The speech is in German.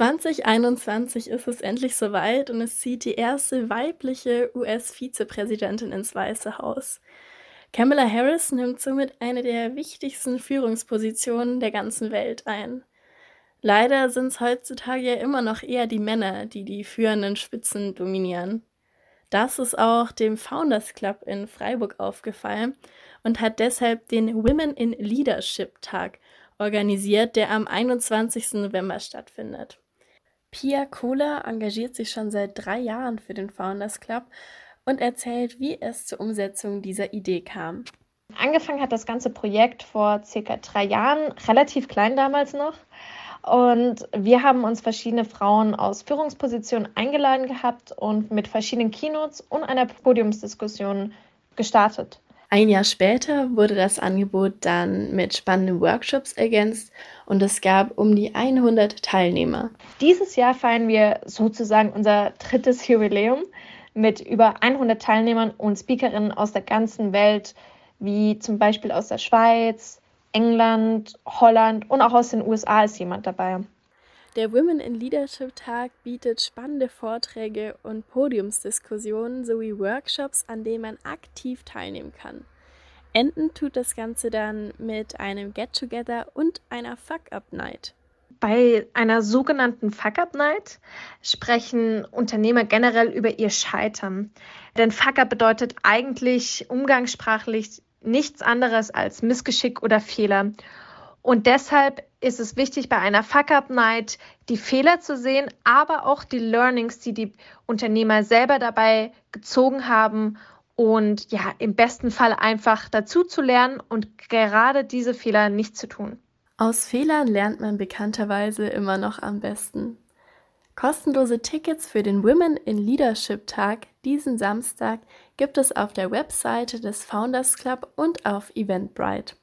2021 ist es endlich soweit und es zieht die erste weibliche US-Vizepräsidentin ins Weiße Haus. Kamala Harris nimmt somit eine der wichtigsten Führungspositionen der ganzen Welt ein. Leider sind es heutzutage ja immer noch eher die Männer, die die führenden Spitzen dominieren. Das ist auch dem Founders Club in Freiburg aufgefallen und hat deshalb den Women in Leadership Tag organisiert, der am 21. November stattfindet. Pia Kohler engagiert sich schon seit drei Jahren für den Founders Club und erzählt, wie es zur Umsetzung dieser Idee kam. Angefangen hat das ganze Projekt vor circa drei Jahren, relativ klein damals noch. Und wir haben uns verschiedene Frauen aus Führungspositionen eingeladen gehabt und mit verschiedenen Keynotes und einer Podiumsdiskussion gestartet. Ein Jahr später wurde das Angebot dann mit spannenden Workshops ergänzt und es gab um die 100 Teilnehmer. Dieses Jahr feiern wir sozusagen unser drittes Jubiläum mit über 100 Teilnehmern und Speakerinnen aus der ganzen Welt, wie zum Beispiel aus der Schweiz, England, Holland und auch aus den USA ist jemand dabei. Der Women in Leadership Tag bietet spannende Vorträge und Podiumsdiskussionen sowie Workshops, an denen man aktiv teilnehmen kann. Enden tut das Ganze dann mit einem Get-Together und einer Fuck-Up-Night. Bei einer sogenannten Fuck-Up-Night sprechen Unternehmer generell über ihr Scheitern. Denn Fuck-Up bedeutet eigentlich umgangssprachlich nichts anderes als Missgeschick oder Fehler. Und deshalb ist es wichtig, bei einer Fuck-Up-Night die Fehler zu sehen, aber auch die Learnings, die die Unternehmer selber dabei gezogen haben und ja, im besten Fall einfach dazu zu lernen und gerade diese Fehler nicht zu tun. Aus Fehlern lernt man bekannterweise immer noch am besten. Kostenlose Tickets für den Women in Leadership Tag diesen Samstag gibt es auf der Webseite des Founders Club und auf Eventbrite.